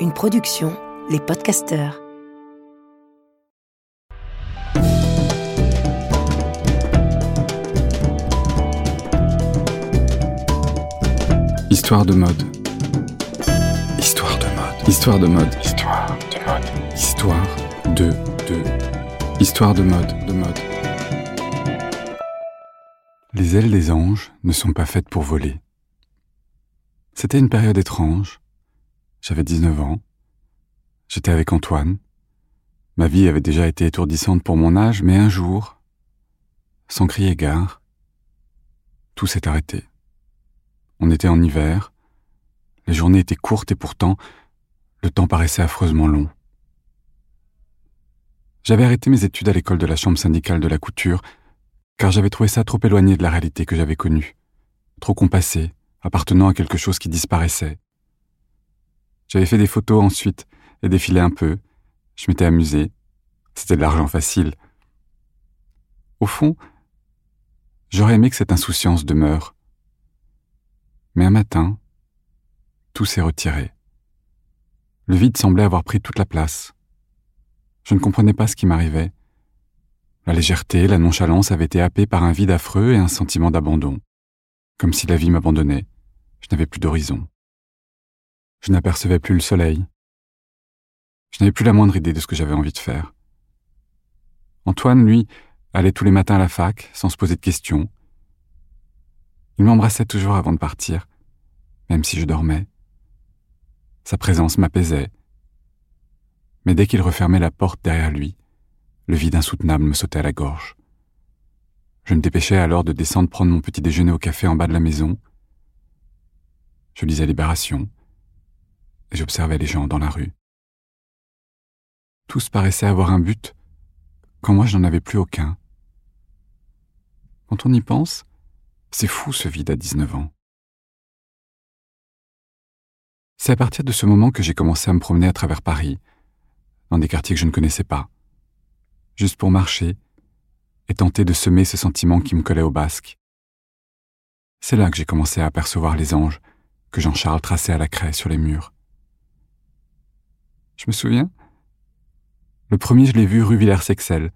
Une production, les podcasteurs. Histoire de mode. Histoire de mode. Histoire de mode. Histoire de mode. Histoire de de. Histoire de mode. De mode. Les ailes des anges ne sont pas faites pour voler. C'était une période étrange. J'avais 19 ans. J'étais avec Antoine. Ma vie avait déjà été étourdissante pour mon âge, mais un jour, sans crier gare, tout s'est arrêté. On était en hiver, les journées étaient courtes et pourtant, le temps paraissait affreusement long. J'avais arrêté mes études à l'école de la chambre syndicale de la couture, car j'avais trouvé ça trop éloigné de la réalité que j'avais connue, trop compassé, appartenant à quelque chose qui disparaissait. J'avais fait des photos ensuite et défilé un peu. Je m'étais amusé. C'était de l'argent facile. Au fond, j'aurais aimé que cette insouciance demeure. Mais un matin, tout s'est retiré. Le vide semblait avoir pris toute la place. Je ne comprenais pas ce qui m'arrivait. La légèreté, la nonchalance avaient été happées par un vide affreux et un sentiment d'abandon, comme si la vie m'abandonnait. Je n'avais plus d'horizon. Je n'apercevais plus le soleil. Je n'avais plus la moindre idée de ce que j'avais envie de faire. Antoine, lui, allait tous les matins à la fac, sans se poser de questions. Il m'embrassait toujours avant de partir, même si je dormais. Sa présence m'apaisait. Mais dès qu'il refermait la porte derrière lui, le vide insoutenable me sautait à la gorge. Je me dépêchais alors de descendre prendre mon petit déjeuner au café en bas de la maison. Je lisais Libération et j'observais les gens dans la rue. Tous paraissaient avoir un but, quand moi je n'en avais plus aucun. Quand on y pense, c'est fou ce vide à 19 ans. C'est à partir de ce moment que j'ai commencé à me promener à travers Paris, dans des quartiers que je ne connaissais pas juste pour marcher et tenter de semer ce sentiment qui me collait au basque. C'est là que j'ai commencé à apercevoir les anges que Jean-Charles traçait à la craie sur les murs. Je me souviens Le premier, je l'ai vu rue Villers-Sexel,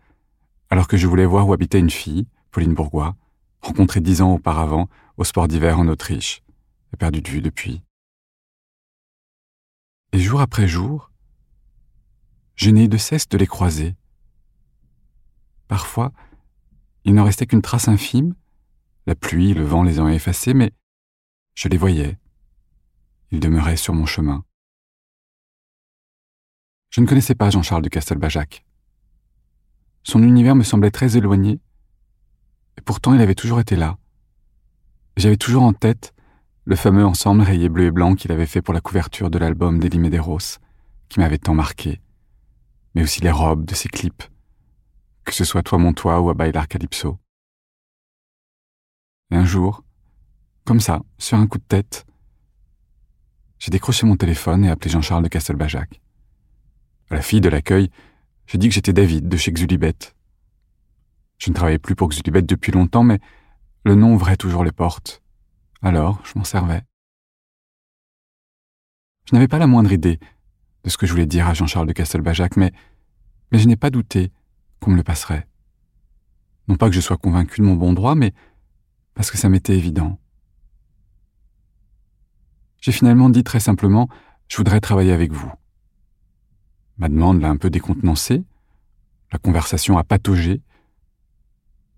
alors que je voulais voir où habitait une fille, Pauline Bourgois, rencontrée dix ans auparavant au sport d'hiver en Autriche, et perdue de vue depuis. Et jour après jour, je n'ai eu de cesse de les croiser, Parfois, il n'en restait qu'une trace infime, la pluie, le vent les ont effacés, mais je les voyais. Ils demeuraient sur mon chemin. Je ne connaissais pas Jean-Charles de Castelbajac. Son univers me semblait très éloigné, et pourtant il avait toujours été là. J'avais toujours en tête le fameux ensemble rayé bleu et blanc qu'il avait fait pour la couverture de l'album d'Elie Medeiros, qui m'avait tant marqué, mais aussi les robes de ses clips, que ce soit toi mon toit ou à Bailar Calypso. Et un jour, comme ça, sur un coup de tête, j'ai décroché mon téléphone et appelé Jean-Charles de Castelbajac. À la fille de l'accueil, j'ai dit que j'étais David de chez Xulibet. Je ne travaillais plus pour Xulibet depuis longtemps, mais le nom ouvrait toujours les portes. Alors, je m'en servais. Je n'avais pas la moindre idée de ce que je voulais dire à Jean-Charles de Castelbajac, mais, mais je n'ai pas douté qu'on me le passerait. Non pas que je sois convaincu de mon bon droit, mais parce que ça m'était évident. J'ai finalement dit très simplement Je voudrais travailler avec vous. Ma demande l'a un peu décontenancé, la conversation a pataugé,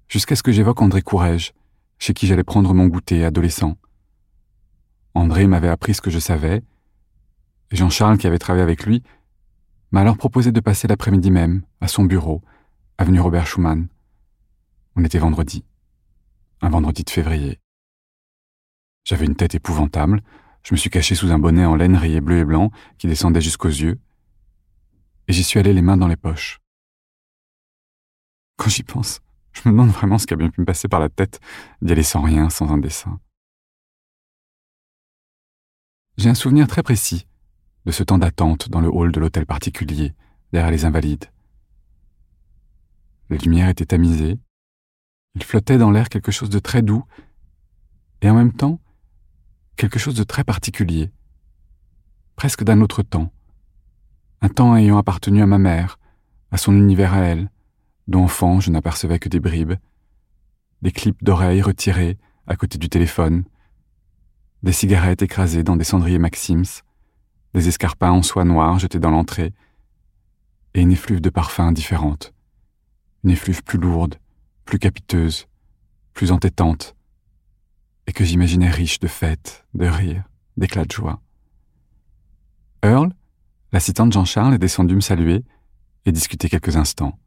jusqu'à ce que j'évoque André Courrèges, chez qui j'allais prendre mon goûter adolescent. André m'avait appris ce que je savais, et Jean-Charles, qui avait travaillé avec lui, m'a alors proposé de passer l'après-midi même, à son bureau, avenue Robert Schumann. On était vendredi. Un vendredi de février. J'avais une tête épouvantable, je me suis caché sous un bonnet en laine rayé bleu et blanc qui descendait jusqu'aux yeux, et j'y suis allé les mains dans les poches. Quand j'y pense, je me demande vraiment ce qui a bien pu me passer par la tête d'y aller sans rien, sans un dessin. J'ai un souvenir très précis de ce temps d'attente dans le hall de l'hôtel particulier, derrière les invalides. La lumière était tamisée. Il flottait dans l'air quelque chose de très doux, et en même temps, quelque chose de très particulier, presque d'un autre temps, un temps ayant appartenu à ma mère, à son univers à elle, dont enfant je n'apercevais que des bribes, des clips d'oreilles retirés à côté du téléphone, des cigarettes écrasées dans des cendriers Maxims, des escarpins en soie noire jetés dans l'entrée, et une effluve de parfums différente, une effluve plus lourde, plus capiteuse, plus entêtante, et que j'imaginais riche de fêtes, de rires, d'éclats de joie. Earl, l'assistant de Jean-Charles, est descendu me saluer et discuter quelques instants.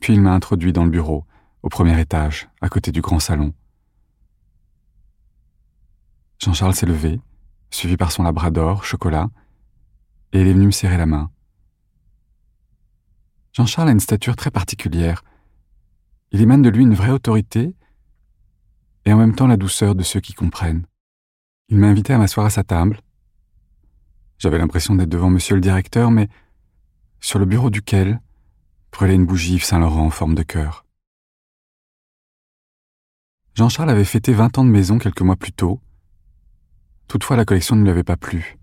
Puis il m'a introduit dans le bureau, au premier étage, à côté du grand salon. Jean-Charles s'est levé, suivi par son labrador, chocolat, et il est venu me serrer la main. Jean-Charles a une stature très particulière. Il émane de lui une vraie autorité et en même temps la douceur de ceux qui comprennent. Il m'a invité à m'asseoir à sa table. J'avais l'impression d'être devant monsieur le directeur, mais sur le bureau duquel brûlait une bougie Saint-Laurent en forme de cœur. Jean-Charles avait fêté vingt ans de maison quelques mois plus tôt. Toutefois, la collection ne lui avait pas plu.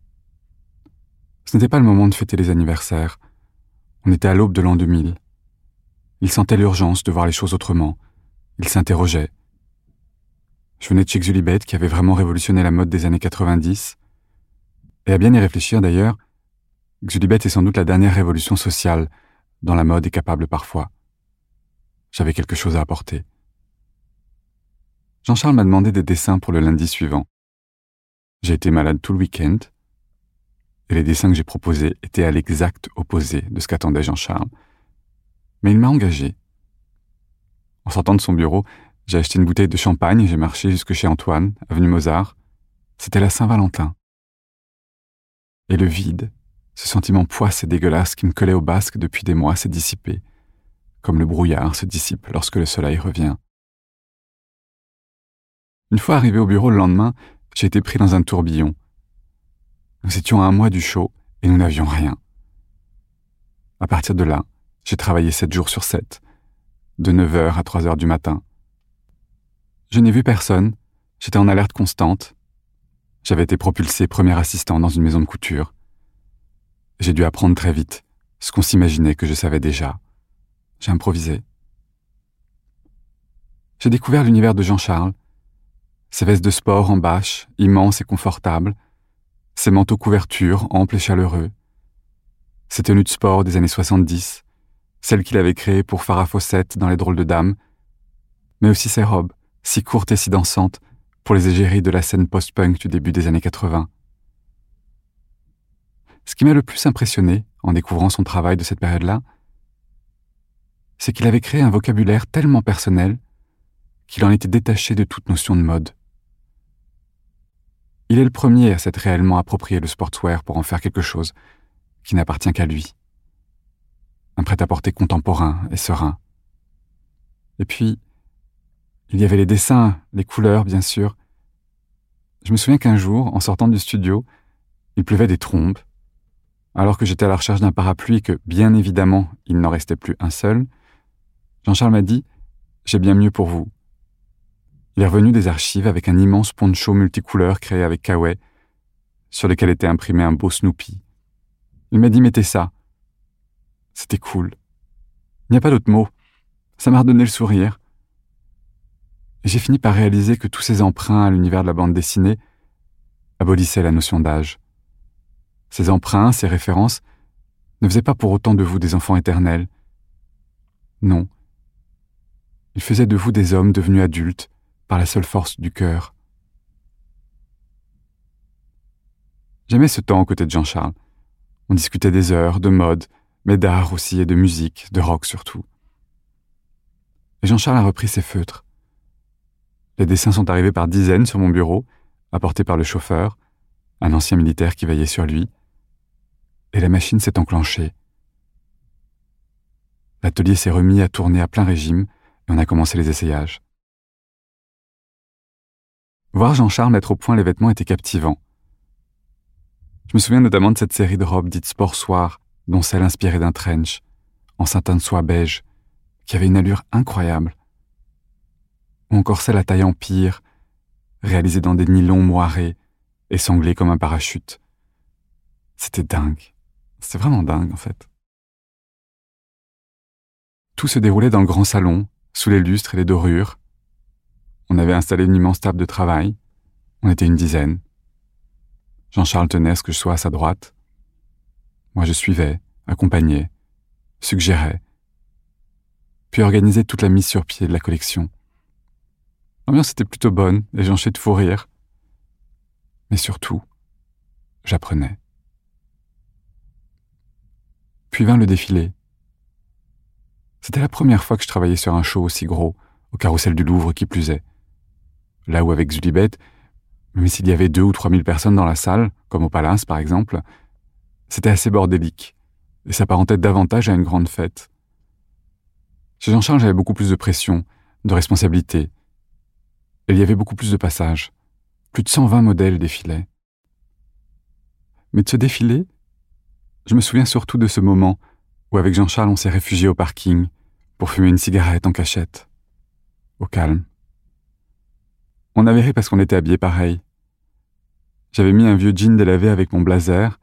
Ce n'était pas le moment de fêter les anniversaires. On était à l'aube de l'an 2000. Il sentait l'urgence de voir les choses autrement. Il s'interrogeait. Je venais de chez Xulibet, qui avait vraiment révolutionné la mode des années 90. Et à bien y réfléchir d'ailleurs, Xulibet est sans doute la dernière révolution sociale dont la mode est capable parfois. J'avais quelque chose à apporter. Jean-Charles m'a demandé des dessins pour le lundi suivant. J'ai été malade tout le week-end, et les dessins que j'ai proposés étaient à l'exact opposé de ce qu'attendait Jean-Charles. Mais il m'a engagé. En sortant de son bureau, j'ai acheté une bouteille de champagne et j'ai marché jusque chez Antoine, avenue Mozart. C'était la Saint-Valentin. Et le vide, ce sentiment poisse et dégueulasse qui me collait au basque depuis des mois s'est dissipé, comme le brouillard se dissipe lorsque le soleil revient. Une fois arrivé au bureau le lendemain, j'ai été pris dans un tourbillon. Nous étions à un mois du show et nous n'avions rien. À partir de là, j'ai travaillé sept jours sur sept, de 9 heures à 3 heures du matin. Je n'ai vu personne, j'étais en alerte constante. J'avais été propulsé premier assistant dans une maison de couture. J'ai dû apprendre très vite ce qu'on s'imaginait que je savais déjà. J'ai improvisé. J'ai découvert l'univers de Jean-Charles, ses vestes de sport en bâche, immenses et confortables, ses manteaux couvertures amples et chaleureux, ses tenues de sport des années 70, celles qu'il avait créées pour Farah Fawcett dans Les Drôles de Dames, mais aussi ses robes, si courtes et si dansantes, pour les égéries de la scène post-punk du début des années 80. Ce qui m'a le plus impressionné en découvrant son travail de cette période-là, c'est qu'il avait créé un vocabulaire tellement personnel qu'il en était détaché de toute notion de mode. Il est le premier à s'être réellement approprié le sportswear pour en faire quelque chose qui n'appartient qu'à lui. Un prêt-à-porter contemporain et serein. Et puis, il y avait les dessins, les couleurs, bien sûr. Je me souviens qu'un jour, en sortant du studio, il pleuvait des trombes. Alors que j'étais à la recherche d'un parapluie et que, bien évidemment, il n'en restait plus un seul, Jean-Charles m'a dit J'ai bien mieux pour vous. Il est revenu des archives avec un immense poncho multicouleur créé avec Kawaii, sur lequel était imprimé un beau Snoopy. Il m'a dit mettez ça. C'était cool. Il n'y a pas d'autre mot. Ça m'a redonné le sourire. J'ai fini par réaliser que tous ces emprunts à l'univers de la bande dessinée abolissaient la notion d'âge. Ces emprunts, ces références, ne faisaient pas pour autant de vous des enfants éternels. Non. Ils faisaient de vous des hommes devenus adultes, par la seule force du cœur. J'aimais ce temps aux côtés de Jean-Charles. On discutait des heures, de mode, mais d'art aussi et de musique, de rock surtout. Et Jean-Charles a repris ses feutres. Les dessins sont arrivés par dizaines sur mon bureau, apportés par le chauffeur, un ancien militaire qui veillait sur lui, et la machine s'est enclenchée. L'atelier s'est remis à tourner à plein régime et on a commencé les essayages. Voir Jean-Charles mettre au point les vêtements était captivant. Je me souviens notamment de cette série de robes dites sport dont celle inspirée d'un trench, en satin de soie beige, qui avait une allure incroyable. Ou encore à taille empire, réalisés dans des nylons moirés et sanglés comme un parachute. C'était dingue. C'était vraiment dingue, en fait. Tout se déroulait dans le grand salon, sous les lustres et les dorures. On avait installé une immense table de travail. On était une dizaine. Jean-Charles tenait ce que je sois à sa droite. Moi, je suivais, accompagnais, suggérais, puis organisais toute la mise sur pied de la collection. L'ambiance était plutôt bonne, et j'enchais de fou rire. Mais surtout, j'apprenais. Puis vint le défilé. C'était la première fois que je travaillais sur un show aussi gros, au carrousel du Louvre qui plus est. Là où avec Zulibet, même s'il y avait deux ou trois mille personnes dans la salle, comme au Palace par exemple, c'était assez bordélique, et s'apparentait davantage à une grande fête. Chez Jean-Charles, j'avais beaucoup plus de pression, de responsabilité. Il y avait beaucoup plus de passages. Plus de 120 modèles défilaient. Mais de ce défilé, je me souviens surtout de ce moment où avec Jean-Charles on s'est réfugié au parking pour fumer une cigarette en cachette. Au calme. On avait ri parce qu'on était habillés pareil. J'avais mis un vieux jean délavé avec mon blazer,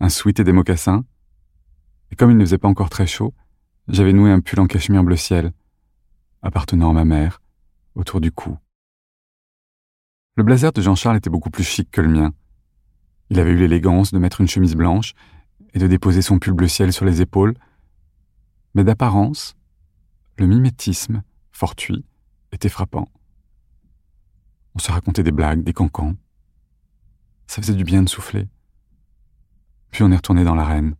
un sweat et des mocassins. Et comme il ne faisait pas encore très chaud, j'avais noué un pull en cachemire bleu ciel, appartenant à ma mère, autour du cou. Le blazer de Jean-Charles était beaucoup plus chic que le mien. Il avait eu l'élégance de mettre une chemise blanche et de déposer son pull bleu ciel sur les épaules, mais d'apparence, le mimétisme, fortuit, était frappant. On se racontait des blagues, des cancans. Ça faisait du bien de souffler. Puis on est retourné dans l'arène.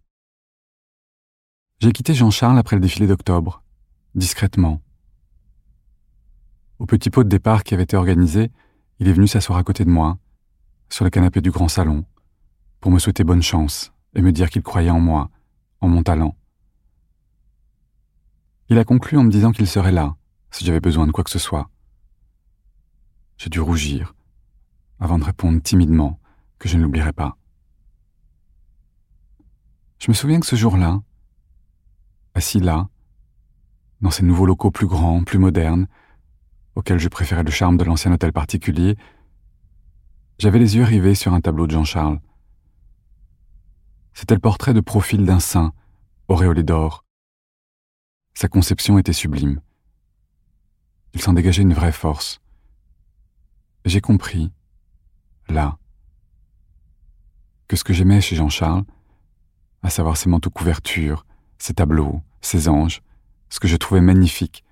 J'ai quitté Jean-Charles après le défilé d'octobre, discrètement. Au petit pot de départ qui avait été organisé, il est venu s'asseoir à côté de moi, sur le canapé du grand salon, pour me souhaiter bonne chance et me dire qu'il croyait en moi, en mon talent. Il a conclu en me disant qu'il serait là, si j'avais besoin de quoi que ce soit. J'ai dû rougir, avant de répondre timidement que je ne l'oublierai pas. Je me souviens que ce jour-là, assis là, dans ces nouveaux locaux plus grands, plus modernes, auxquels je préférais le charme de l'ancien hôtel particulier, j'avais les yeux rivés sur un tableau de Jean-Charles. C'était le portrait de profil d'un saint, auréolé d'or. Sa conception était sublime. Il s'en dégageait une vraie force. J'ai compris, là, que ce que j'aimais chez Jean-Charles, à savoir ses manteaux couvertures, ses tableaux, ses anges, ce que je trouvais magnifique,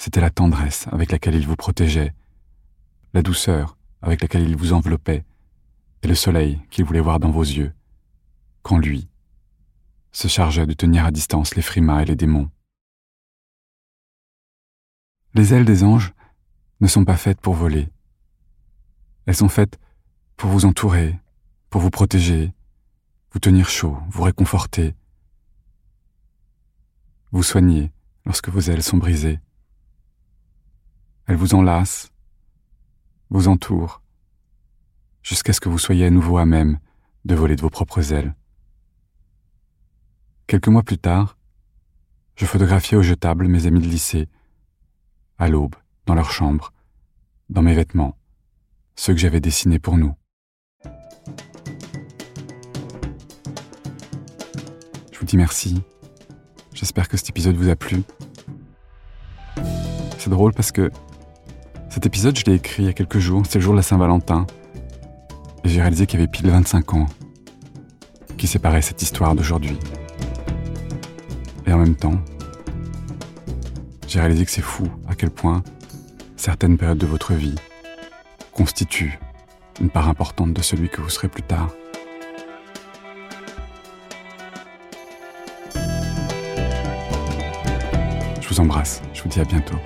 c'était la tendresse avec laquelle il vous protégeait, la douceur avec laquelle il vous enveloppait, et le soleil qu'il voulait voir dans vos yeux quand lui se chargeait de tenir à distance les frimas et les démons. Les ailes des anges ne sont pas faites pour voler. Elles sont faites pour vous entourer, pour vous protéger, vous tenir chaud, vous réconforter, vous soigner lorsque vos ailes sont brisées. Elles vous enlacent, vous entourent, jusqu'à ce que vous soyez à nouveau à même de voler de vos propres ailes. Quelques mois plus tard, je photographiais au jetable mes amis de lycée, à l'aube, dans leur chambre, dans mes vêtements, ceux que j'avais dessinés pour nous. Je vous dis merci. J'espère que cet épisode vous a plu. C'est drôle parce que cet épisode, je l'ai écrit il y a quelques jours, c'est le jour de la Saint-Valentin. Et j'ai réalisé qu'il y avait pile 25 ans qui séparaient cette histoire d'aujourd'hui. Et en même temps, j'ai réalisé que c'est fou à quel point certaines périodes de votre vie constituent une part importante de celui que vous serez plus tard. Je vous embrasse, je vous dis à bientôt.